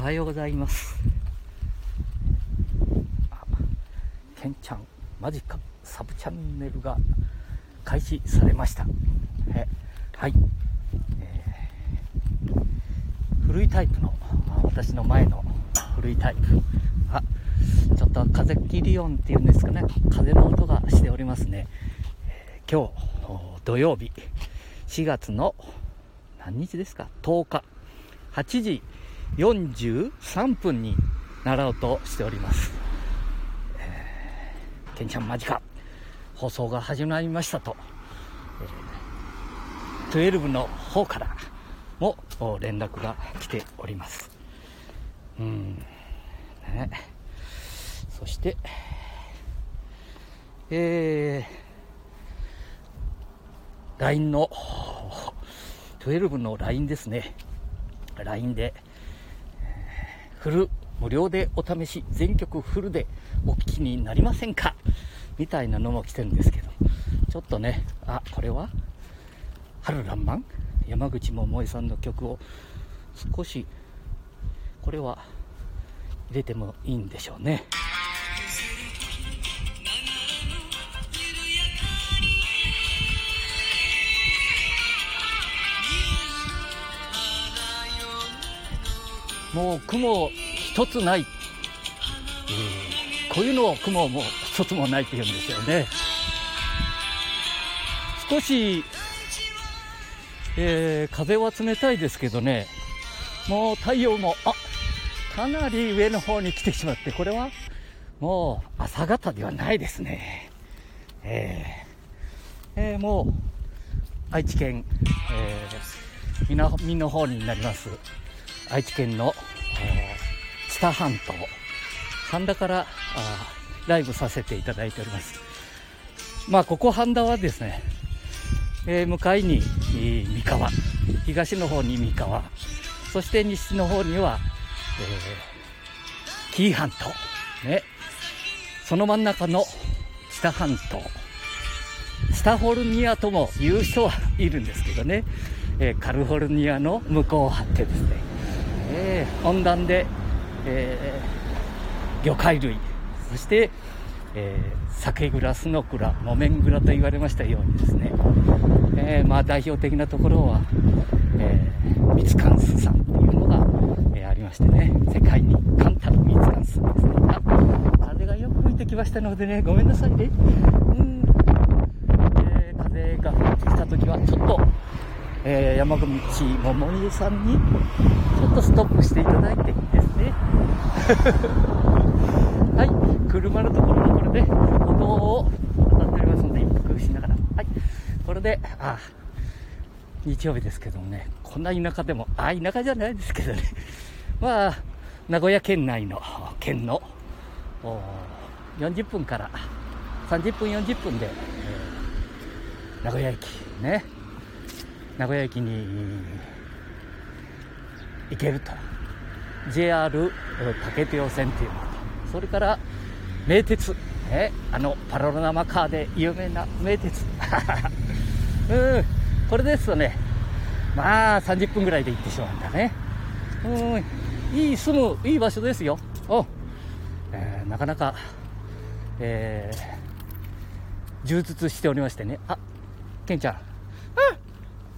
はようございます。あケンちゃんマジかサブチャンネルが開始されました。えはい、えー古いタイプの私の前の古いタイプ。あちょっと風切り音っていうんですかね。風の音がしておりますね、えー今日土曜日。4月の何日ですか？10日。8時43分になろうとしております、えー、ケンちゃんマジか放送が始まりましたと、えー、12の方からも連絡が来ております。うん。ね。そしてえー、LINE の12の LINE ですね。LINE で、フル無料でお試し全曲フルでお聴きになりませんか？みたいなのも来てるんですけど。ちょっとねあこれは？春らんまん？山口百恵さんの曲を少しこれは入れてもいいんでしょうね。もう雲一つない、えー、こういうのを雲も一つもないって言うんですよね。少し、えー風は冷たいですけどね。もう太陽もあかなり上の方に来てしまってこれはもう朝方ではないですね。えーえーもう愛知県、えー、南の方になります。愛知県のえー知多半島。半田からあライブさせていただいております。まあここ半田はですね、えー向かいにえー三河。東の方に三河。そして西の方には、えー紀伊半島。ね。その真ん中の知多半島。スタフォルニアとも言う人はいるんですけどね、えーカリフォルニアの向こうを張ってですね、えー温暖で、えー魚介類そして、えー酒蔵スノクラ木綿蔵と言われましたようにですね、えーまあ、代表的なところは、えーミツカンスさんっていうのが、えありましてね世界に冠たるミツカンスですね。風がよく吹いてきましたのでねごめんなさいね。うんえー風が吹いてきた時はちょっと、えー山口百恵さんにちょっとストップしていただいてですね。はい車のところのこれで歩道を渡っておりますので一服しながら。はいこれであ日曜日ですけどもねこんな田舎でもあ田舎じゃないですけどね。まあ名古屋県内の県の40分から30分40分で、えー名古屋駅ね。名古屋駅に行けると。JR 竹手線っていうのとそれから名鉄、ね、あのパロラマカーで有名な名鉄。うん。これですとね。まあ30分ぐらいで行ってしまうんだね。うん。いい住むいい場所ですよ。お、えーなかなかえー充実しておりましてね。あケンちゃん。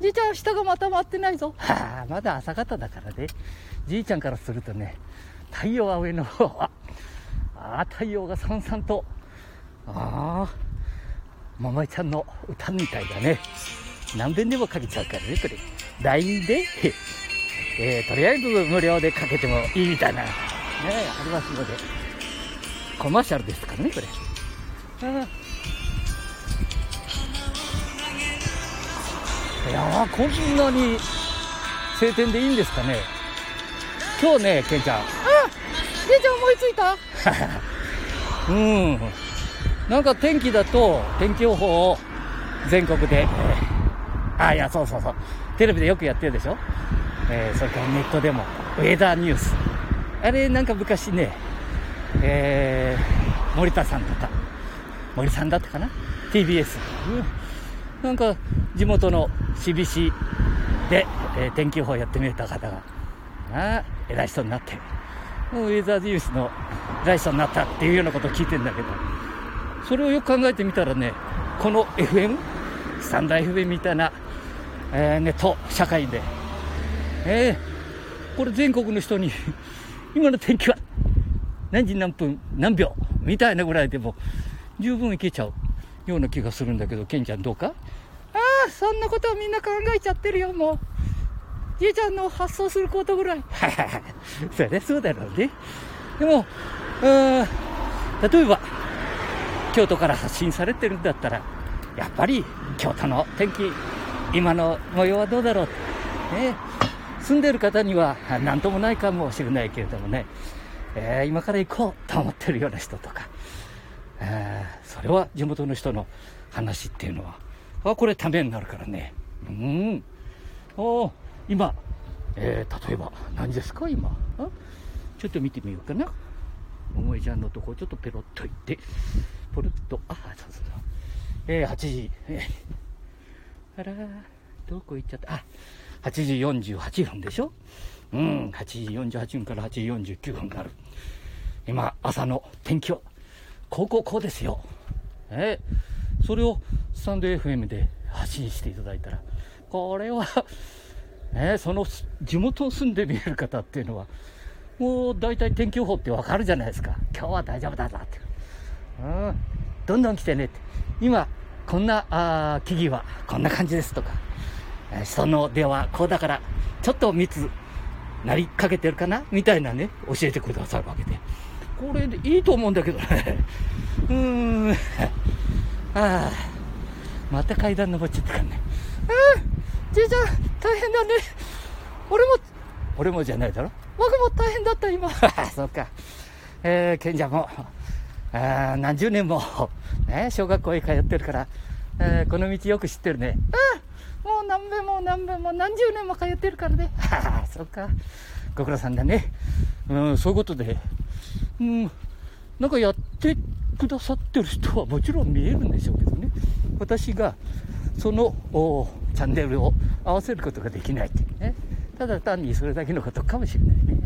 じいちゃん下がまた回ってないぞ。はあまだ朝方だからね。じいちゃんからするとね太陽は上の方はああ太陽がさんさんとああ桃井ちゃんの歌みたいだね。何遍でもかけちゃうからねこれ。LINE で、えーとりあえず無料でかけてもいいみたいな。ねありますので。コマーシャルですからねこれ。ああいやーこんなに晴天でいいんですかね。今日ねケンちゃん。あケンちゃん思いついた？うん。なんか天気だと天気予報を全国で、え ーあいやそうそうそう。テレビでよくやってるでしょ、えーそれからネットでも。ウェザーニュース。あれなんか昔ね、えー森田さんとか森さんだったかな？TBS、うんなんか地元の CBC で、えー天気予報やってみた方があ偉い人になって、ウェザーニュースの偉い人になったっていうようなことを聞いてんだけど、それをよく考えてみたらね、この FM、スタンダー FM みたいな、えー、ネット社会で、えー、これ全国の人に 今の天気は何時何分何秒みたいなぐらいでも十分いけちゃう。ような気がするんだけど、ケンちゃんどうか？ああ、そんなことはみんな考えちゃってるよ、もう。じいちゃんの発想することぐらい。そりゃそうだろうね。でも、うん、例えば、京都から発信されてるんだったら、やっぱり京都の天気、今の模様はどうだろう？ね、住んでる方には何ともないかもしれないけれどもね、えー、今から行こうと思ってるような人とか、えー、それは地元の人の話っていうのは、あ、これためになるからね。うん。お今、えー、例えば、何ですか、今？ちょっと見てみようかな。桃江ちゃんのとこちょっとペロッといって、ポルッと、あ、そうそうそう。えー、8時、えー、あら、どこ行っちゃった？あ、8時48分でしょ？うん、8時48分から8時49分がある。今、朝の天気は、こうこうこうですよ。え？ー、それをスタンド FM で発信していただいたら、これはえ、その地元を住んで見える方っていうのは、もう大体天気予報ってわかるじゃないですか。今日は大丈夫だぞって。うん。どんどん来てねって。今、こんな、あ木々はこんな感じですとか、えー、人の出はこうだから、ちょっと密なりかけてるかな？みたいなね、教えてくださるわけで。これでいいと思うんだけどね。うーん。ああ。また階段登っちゃったからね。ああ、じいちゃん、大変だね。俺も、俺もじゃないだろ？僕も大変だった、今。そうか。えー、賢者も、あ何十年も、ね、小学校へ通ってるから、えー、この道よく知ってるね。あもう何遍も何遍も何十年も通ってるからね。はあ、そうか。ご苦労さんだね。うん、そういうことで、うん、なんかやってくださってる人は もちろん見えるんでしょうけどね。私が、そのチャンネルを合わせることができないっていうね。ただ単にそれだけのことかもしれないね。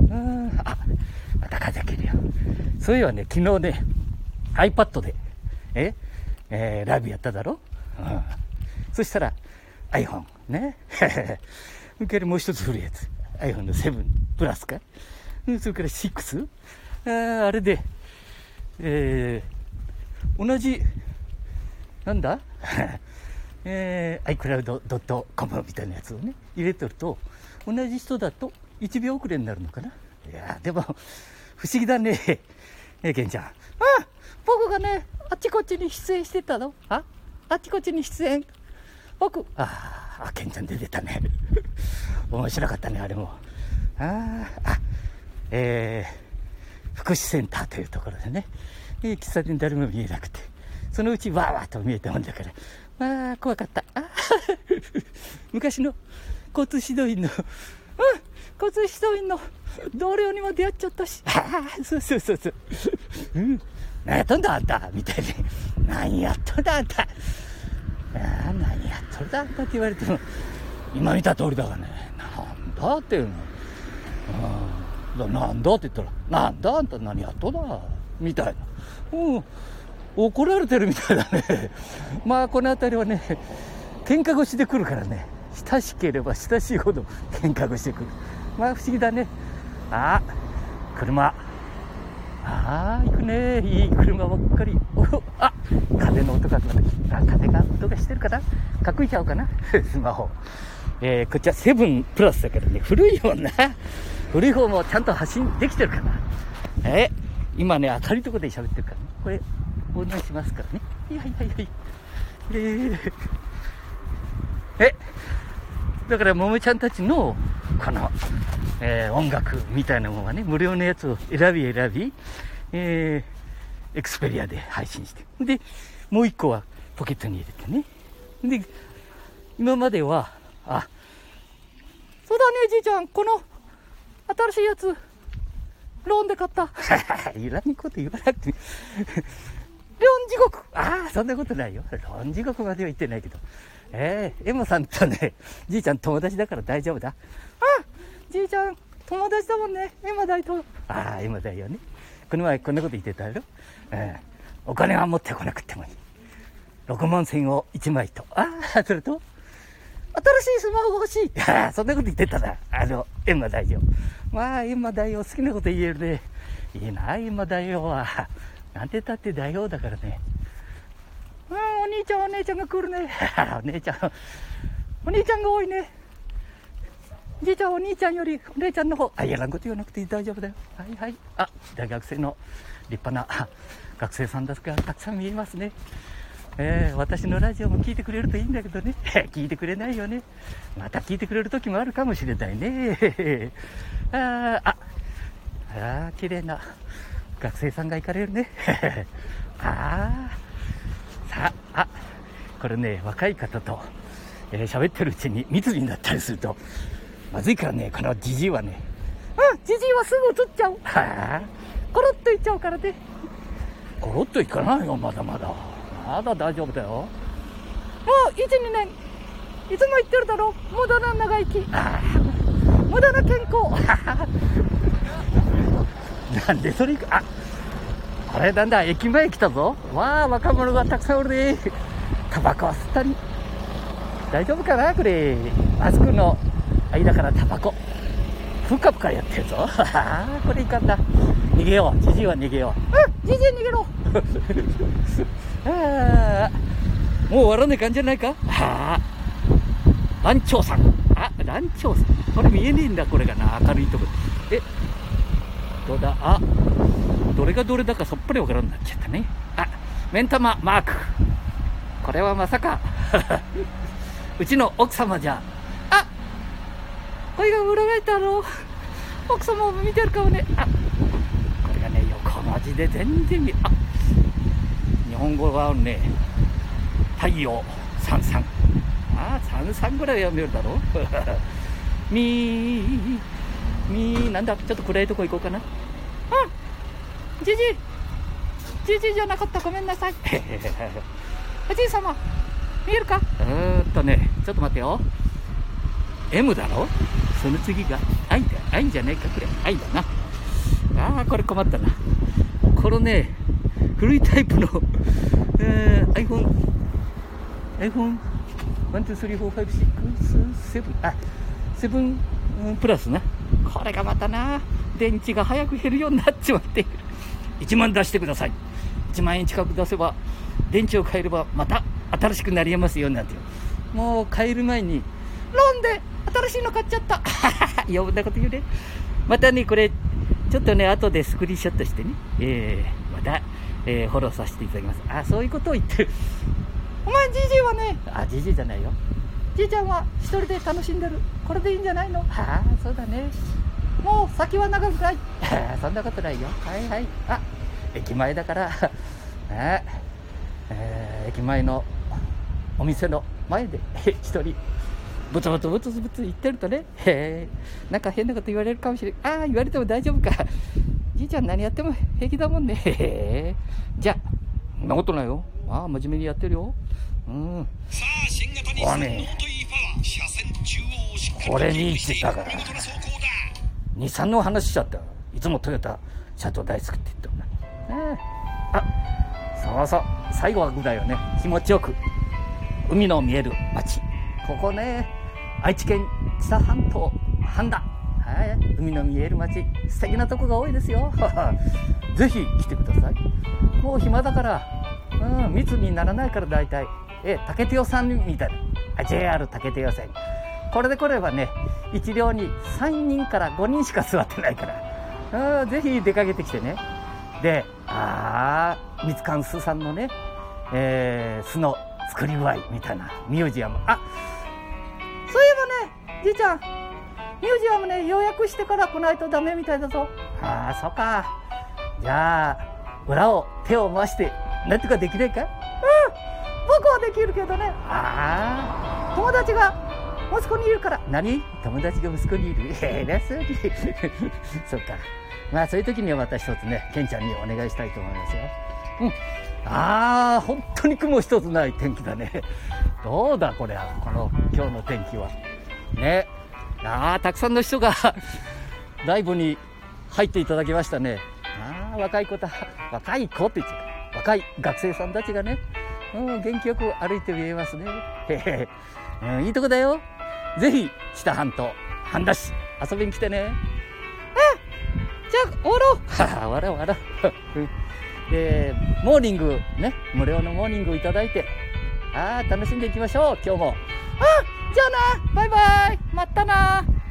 うん、あ、また風切るよ。そういえばね、昨日ね、iPad で、え、えー、ライブやっただろ？うん。そしたら iPhone ね。それからもう一つ古いやつ。iPhone の7プラスか？それから6。ああれで、えー、同じ、なんだ？えー、iCloud.com みたいなやつをね、入れてると、同じ人だと1秒遅れになるのかな？いやでも、不思議だね。え、ケンちゃん。あ僕がね、あっちこっちに出演してたの？あ？あっちこっちに出演？僕、ああ、ケンちゃん出てたね。面白かったね、あれも。ああ、えー、福祉センターというところでね、喫茶店誰も見えなくて、そのうちわーわーと見えたもんだから、ああ、怖かった。昔の交通指導員の、うん、交通指導員の同僚にも出会っちゃったし、ああ、そうそうそうそう。うん、何やっとんだあんた。みたいに。何やっとんだあんた。ああ、何やっとんだあんたって言われても、今見た通りだからね、なんだっていうの。なんだって言ったら、なんだあんた何やっとだみたいな。うん。怒られてるみたいだね。まあ、この辺りはね、喧嘩腰で来るからね、親しければ親しいほど喧嘩腰で来る。まあ、不思議だね。あ、車。ああ、行くね。いい車ばっかり。おあ、風の音が、あ、風が音がしてるかな隠いちゃおうかな スマホ。えー、こっちはセブンプラスだからね、古いもんな。古い方もちゃんと発信できてるかな？え今ね、明るいとこで喋ってるからね。これ、お願いしますからね。いやいやいやいや。えー、え、だから、ももちゃんたちの、この、えー、音楽みたいなものはね、無料のやつを選び選び、えー、エクスペリアで配信して。で、もう一個はポケットに入れてね。で、今までは、あ、そうだね、じいちゃん、この、新しいやつ、ローンで買った。いらんこと言わなくて。ロン地獄ああ、そんなことないよ。ロン地獄までは言ってないけど。ええー、エモさんとね、じいちゃん友達だから大丈夫だ。あじいちゃん、友達だもんね。エマ大と。ああ、エマ大よね。この前こんなこと言ってたやろ。うん。お金は持ってこなくてもいい。6万線を1枚と。ああ、それと、新しいスマホが欲しい。そんなこと言ってたな。あの、エンマ大王。まあ、エンマ大王好きなこと言えるね。いいな、エンマ大王は。なんてたって大王だからね。うん、お兄ちゃん、お姉ちゃんが来るね。お姉ちゃん、お兄ちゃんが多いね。じいちゃん、お兄ちゃんよりお姉ちゃんの方。あ、やらんこと言わなくて大丈夫だよ。はいはい。あ、大学生の立派な学生さんですがたくさん見えますね。えー、私のラジオも聞いてくれるといいんだけどね。聞いてくれないよね。また聞いてくれる時もあるかもしれないね。ああ、ああ、綺麗な学生さんが行かれるね。ああ、さあ、あ、これね、若い方と、えー、喋ってるうちに密になったりすると、まずいからね、このじじいはね、うん、じじいはすぐ映っちゃう。はあ、コロッといっちゃうからね。コロッといかないよ、まだまだ。まだ大丈夫だよ。もう、1、2年、いつも言ってるだろ、無駄な長生き。無駄な健康。なんでそれあ、これだんだん駅前来たぞ。わあ、若者がたくさんおるね。タバコは吸ったり。大丈夫かなこれ。マスクの間からタバコ。ぷかぷかやってるぞ。これいかんだ。逃げよう。じじいは逃げよう。うん、じじい逃げろ。あもう終わらない感じじゃないか？はあ。ランチョウさん。あ、ランチョウさん。これ見えねえんだ、これがな。明るいとこえ、どうだ？あ、どれがどれだかさっぱりわからんなっちゃったね。あ、目ん玉マーク。これはまさか。うちの奥様じゃ。あ、これが裏返ったろ。奥様も見てるかもね。あ、これがね、横文字で全然見、あ、日本語はね、太陽さんさん。あ、さんさんぐらい読めるだろ？みー、みー、なんだ、ちょっと暗いとこ行こうかな。あ、じじじじじゃなかった、ごめんなさい。おじい様、見えるか？うーっとね、ちょっと待ってよ。M だろ？その次が、愛だ。愛じゃねえか、これ。愛だな。ああ、これ困ったな。このね、古いタイプの、えー、iPhone、iPhone、1、2、3、4、5、6、7、あ、7プラスな。これがまたな、電池が早く減るようになっちまって。1万出してください。1万円近く出せば、電池を変えればまた新しくなりますよなんてもう変える前に、ローンで新しいの買っちゃった？余分なこと言うね。またね、これ、ちょっとね、後でスクリーンショットしてね、えー、また、えー、フォローさせていただきます。あ、そういうことを言ってる。お前、じじいはね、あ、じじいじゃないよ。じいちゃんは一人で楽しんでる。これでいいんじゃないの？ああ、そうだね。もう先は長くない。そんなことないよ。はいはい。あ、駅前だから、ねえー、駅前のお店の前で 一人ブツブツブツブツ言ってるとね、へなんか変なこと言われるかもしれん。ああ、言われても大丈夫か。じいちゃん何やっても平気だもんね。へじゃあ、そんなことないよ。ああ、真面目にやってるよ。うん。さあ、新型にね、これに言ってたから。日産の話しちゃった。いつもトヨタ社長大好きって言ってるのに。あ、そうそう。最後はぐらいよね。気持ちよく。海の見える街。ここね。愛知県知多半島半田、海の見える街素敵なとこが多いですよ。ぜひ来てください。もう暇だから、うん、密にならないから大体。え竹手代さんみたいな。JR 竹手代線。これで来ればね1両に3人から5人しか座ってないから。うんぜひ出かけてきてね。でああみつかんすさんのね、えー、巣の作り具合みたいなミュージアム。あそういえばねじいちゃん。ミュージアムね予約してから来ないとダメみたいだぞ。ああそっか。じゃあ裏を手を回してなんとかできないか？うん僕はできるけどね。ああ友達が息子にいるから。何？友達が息子にいる？偉そうに。そっか。まあそういう時にはまた一つねケンちゃんにお願いしたいと思いますよ。うん。ああ本当に雲一つない天気だね。どうだこれは。この今日の天気は。ね。ああたくさんの人が ライブに入っていただきましたね。ああ、若い子た、若い子って言っちゃった。若い学生さんたちがね、うん、元気よく歩いて見えますね。へへ、うん、いいとこだよ。ぜひ、知多半島、半田市、遊びに来てね。あじゃあ、終わろう。はは、終わろう、終わろう。で、モーニング、ね、無料のモーニングをいただいて、ああ、楽しんでいきましょう、今日も。あじゃあな、バイバイ、またな。